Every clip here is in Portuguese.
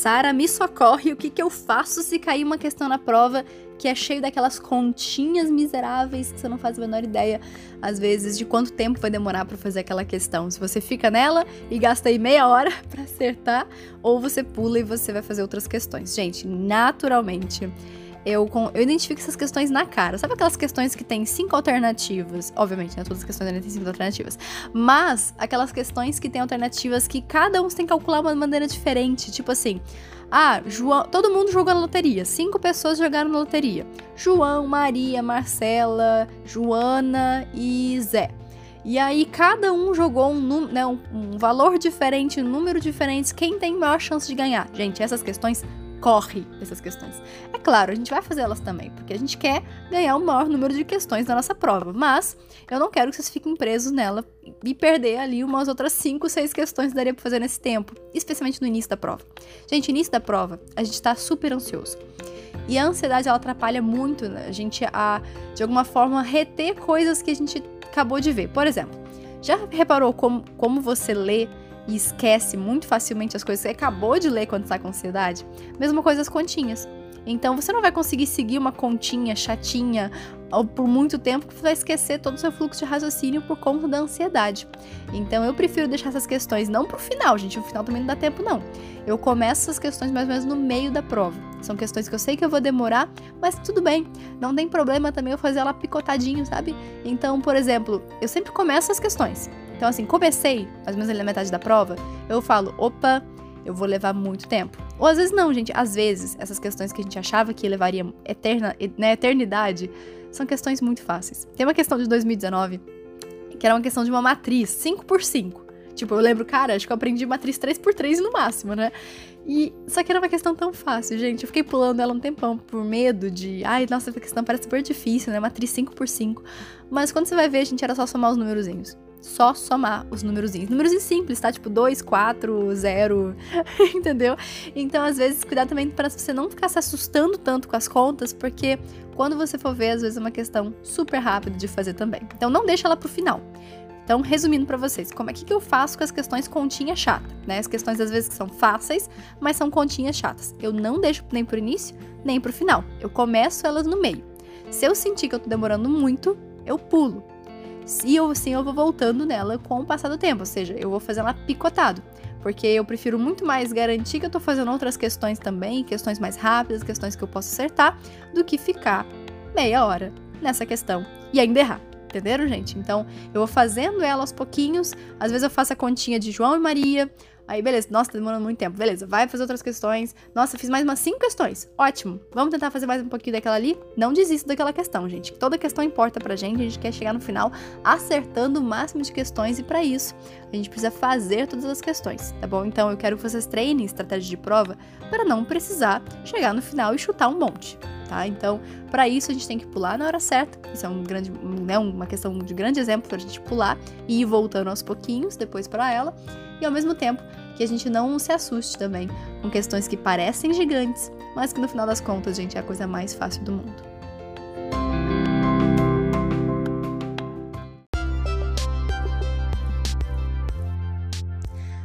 Sara, me socorre, o que, que eu faço se cair uma questão na prova que é cheio daquelas continhas miseráveis que você não faz a menor ideia, às vezes, de quanto tempo vai demorar para fazer aquela questão. Se você fica nela e gasta aí meia hora para acertar, ou você pula e você vai fazer outras questões. Gente, naturalmente eu, eu identifico essas questões na cara. Sabe aquelas questões que tem cinco alternativas? Obviamente, né? Todas as questões têm cinco alternativas. Mas aquelas questões que têm alternativas que cada um tem que calcular de uma maneira diferente. Tipo assim. Ah, João, todo mundo jogou na loteria. Cinco pessoas jogaram na loteria. João, Maria, Marcela, Joana e Zé. E aí cada um jogou um, né, um, um valor diferente, um número diferente. Quem tem maior chance de ganhar? Gente, essas questões corre essas questões. É claro, a gente vai fazer elas também, porque a gente quer ganhar o maior número de questões da nossa prova, mas eu não quero que vocês fiquem presos nela e perder ali umas outras 5, 6 questões que daria pra fazer nesse tempo, especialmente no início da prova. Gente, início da prova, a gente tá super ansioso. E a ansiedade, ela atrapalha muito né? a gente a, de alguma forma, reter coisas que a gente acabou de ver. Por exemplo, já reparou como, como você lê e esquece muito facilmente as coisas que você acabou de ler quando está com ansiedade, mesma coisa as continhas. Então você não vai conseguir seguir uma continha chatinha por muito tempo que você vai esquecer todo o seu fluxo de raciocínio por conta da ansiedade. Então eu prefiro deixar essas questões não pro final, gente, o final também não dá tempo não. Eu começo essas questões mais ou menos no meio da prova. São questões que eu sei que eu vou demorar, mas tudo bem. Não tem problema também eu fazer ela picotadinho, sabe? Então, por exemplo, eu sempre começo as questões. Então, assim, comecei, mais ou menos ali na metade da prova, eu falo, opa, eu vou levar muito tempo. Ou às vezes não, gente. Às vezes, essas questões que a gente achava que levaria eterna, né, eternidade, são questões muito fáceis. Tem uma questão de 2019, que era uma questão de uma matriz 5 por 5 Tipo, eu lembro, cara, acho que eu aprendi matriz 3x3 no máximo, né? E só que era uma questão tão fácil, gente. Eu fiquei pulando ela um tempão por medo de. Ai, nossa, essa questão parece super difícil, né? Matriz 5x5. Mas quando você vai ver, a gente era só somar os númerozinhos só somar os númerozinhos. Números simples, tá? Tipo 2, 4, 0, entendeu? Então, às vezes, cuidado também para você não ficar se assustando tanto com as contas, porque quando você for ver, às vezes é uma questão super rápida de fazer também. Então, não deixa ela pro final. Então, resumindo para vocês, como é que eu faço com as questões continha chata, né? As questões às vezes que são fáceis, mas são continhas chatas. Eu não deixo nem pro início, nem pro final. Eu começo elas no meio. Se eu sentir que eu tô demorando muito, eu pulo. E eu, assim, eu vou voltando nela com o passar do tempo, ou seja, eu vou fazer ela picotado. Porque eu prefiro muito mais garantir que eu tô fazendo outras questões também, questões mais rápidas, questões que eu posso acertar, do que ficar meia hora nessa questão e ainda errar. Entenderam, gente? Então, eu vou fazendo ela aos pouquinhos. Às vezes eu faço a continha de João e Maria, Aí, beleza, nossa, tá demorando muito tempo. Beleza, vai fazer outras questões. Nossa, fiz mais umas cinco questões. Ótimo. Vamos tentar fazer mais um pouquinho daquela ali? Não desista daquela questão, gente. Toda questão importa pra gente. A gente quer chegar no final acertando o máximo de questões e para isso a gente precisa fazer todas as questões, tá bom? Então eu quero que vocês treinem estratégia de prova para não precisar chegar no final e chutar um monte. Tá? Então, para isso a gente tem que pular na hora certa. Isso é um grande, né, uma questão de grande exemplo para a gente pular e ir voltando aos pouquinhos depois para ela e ao mesmo tempo que a gente não se assuste também com questões que parecem gigantes, mas que no final das contas, gente, é a coisa mais fácil do mundo.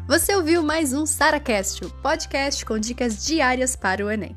Você ouviu mais um SaraCast, o podcast com dicas diárias para o Enem.